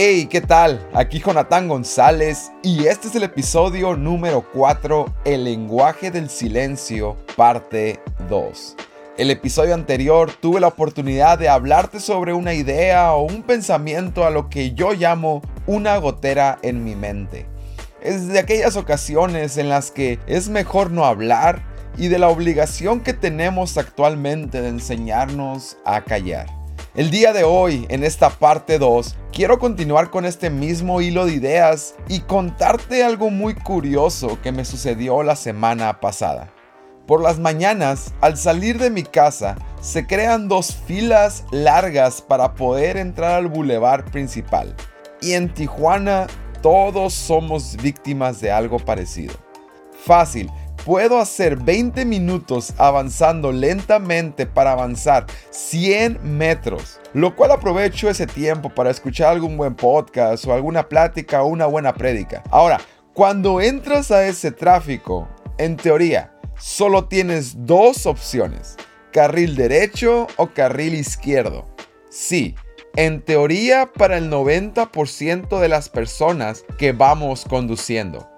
Hey, ¿qué tal? Aquí Jonathan González y este es el episodio número 4, El lenguaje del silencio, parte 2. El episodio anterior tuve la oportunidad de hablarte sobre una idea o un pensamiento a lo que yo llamo una gotera en mi mente. Es de aquellas ocasiones en las que es mejor no hablar y de la obligación que tenemos actualmente de enseñarnos a callar. El día de hoy, en esta parte 2, quiero continuar con este mismo hilo de ideas y contarte algo muy curioso que me sucedió la semana pasada. Por las mañanas, al salir de mi casa, se crean dos filas largas para poder entrar al bulevar principal. Y en Tijuana, todos somos víctimas de algo parecido. Fácil, puedo hacer 20 minutos avanzando lentamente para avanzar 100 metros, lo cual aprovecho ese tiempo para escuchar algún buen podcast o alguna plática o una buena prédica. Ahora, cuando entras a ese tráfico, en teoría, solo tienes dos opciones, carril derecho o carril izquierdo. Sí, en teoría para el 90% de las personas que vamos conduciendo.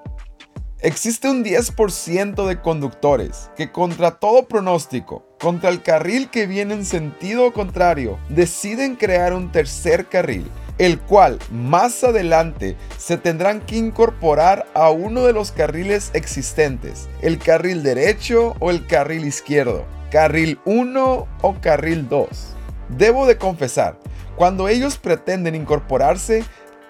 Existe un 10% de conductores que contra todo pronóstico, contra el carril que viene en sentido contrario, deciden crear un tercer carril, el cual más adelante se tendrán que incorporar a uno de los carriles existentes, el carril derecho o el carril izquierdo, carril 1 o carril 2. Debo de confesar, cuando ellos pretenden incorporarse,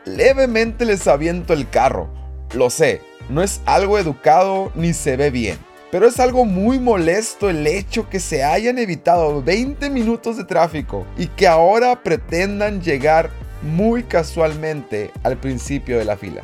levemente les aviento el carro. Lo sé, no es algo educado ni se ve bien. Pero es algo muy molesto el hecho que se hayan evitado 20 minutos de tráfico y que ahora pretendan llegar muy casualmente al principio de la fila.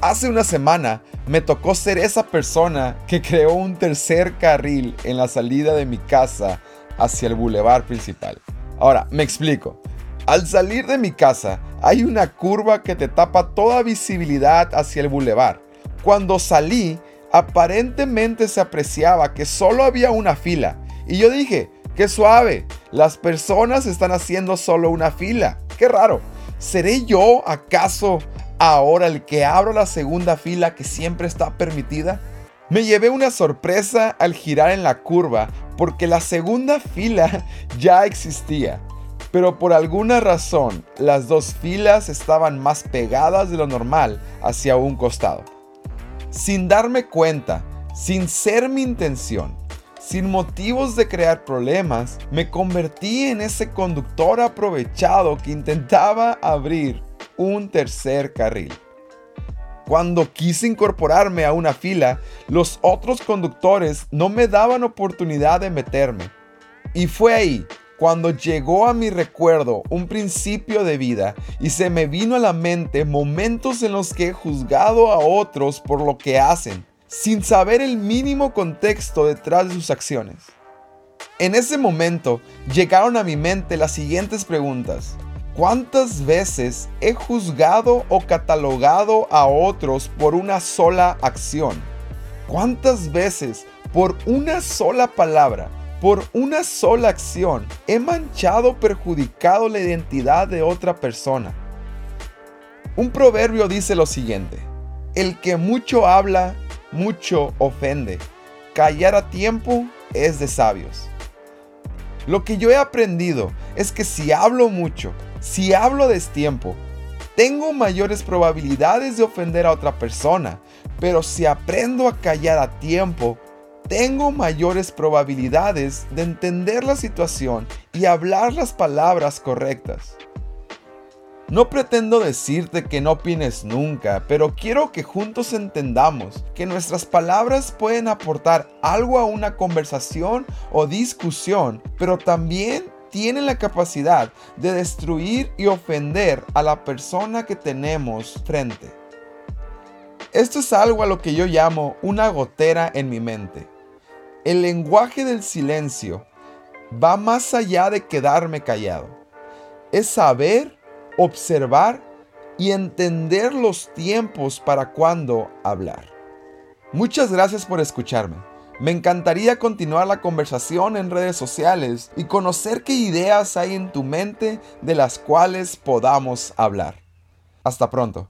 Hace una semana me tocó ser esa persona que creó un tercer carril en la salida de mi casa hacia el bulevar principal. Ahora, me explico. Al salir de mi casa hay una curva que te tapa toda visibilidad hacia el bulevar. Cuando salí, aparentemente se apreciaba que solo había una fila. Y yo dije, qué suave, las personas están haciendo solo una fila. Qué raro. ¿Seré yo acaso ahora el que abro la segunda fila que siempre está permitida? Me llevé una sorpresa al girar en la curva porque la segunda fila ya existía. Pero por alguna razón las dos filas estaban más pegadas de lo normal hacia un costado sin darme cuenta, sin ser mi intención, sin motivos de crear problemas, me convertí en ese conductor aprovechado que intentaba abrir un tercer carril. Cuando quise incorporarme a una fila, los otros conductores no me daban oportunidad de meterme. Y fue ahí cuando llegó a mi recuerdo un principio de vida y se me vino a la mente momentos en los que he juzgado a otros por lo que hacen, sin saber el mínimo contexto detrás de sus acciones. En ese momento llegaron a mi mente las siguientes preguntas. ¿Cuántas veces he juzgado o catalogado a otros por una sola acción? ¿Cuántas veces por una sola palabra por una sola acción he manchado o perjudicado la identidad de otra persona. Un proverbio dice lo siguiente, el que mucho habla, mucho ofende. Callar a tiempo es de sabios. Lo que yo he aprendido es que si hablo mucho, si hablo destiempo, tengo mayores probabilidades de ofender a otra persona, pero si aprendo a callar a tiempo, tengo mayores probabilidades de entender la situación y hablar las palabras correctas. No pretendo decirte que no opines nunca, pero quiero que juntos entendamos que nuestras palabras pueden aportar algo a una conversación o discusión, pero también tienen la capacidad de destruir y ofender a la persona que tenemos frente. Esto es algo a lo que yo llamo una gotera en mi mente. El lenguaje del silencio va más allá de quedarme callado. Es saber, observar y entender los tiempos para cuándo hablar. Muchas gracias por escucharme. Me encantaría continuar la conversación en redes sociales y conocer qué ideas hay en tu mente de las cuales podamos hablar. Hasta pronto.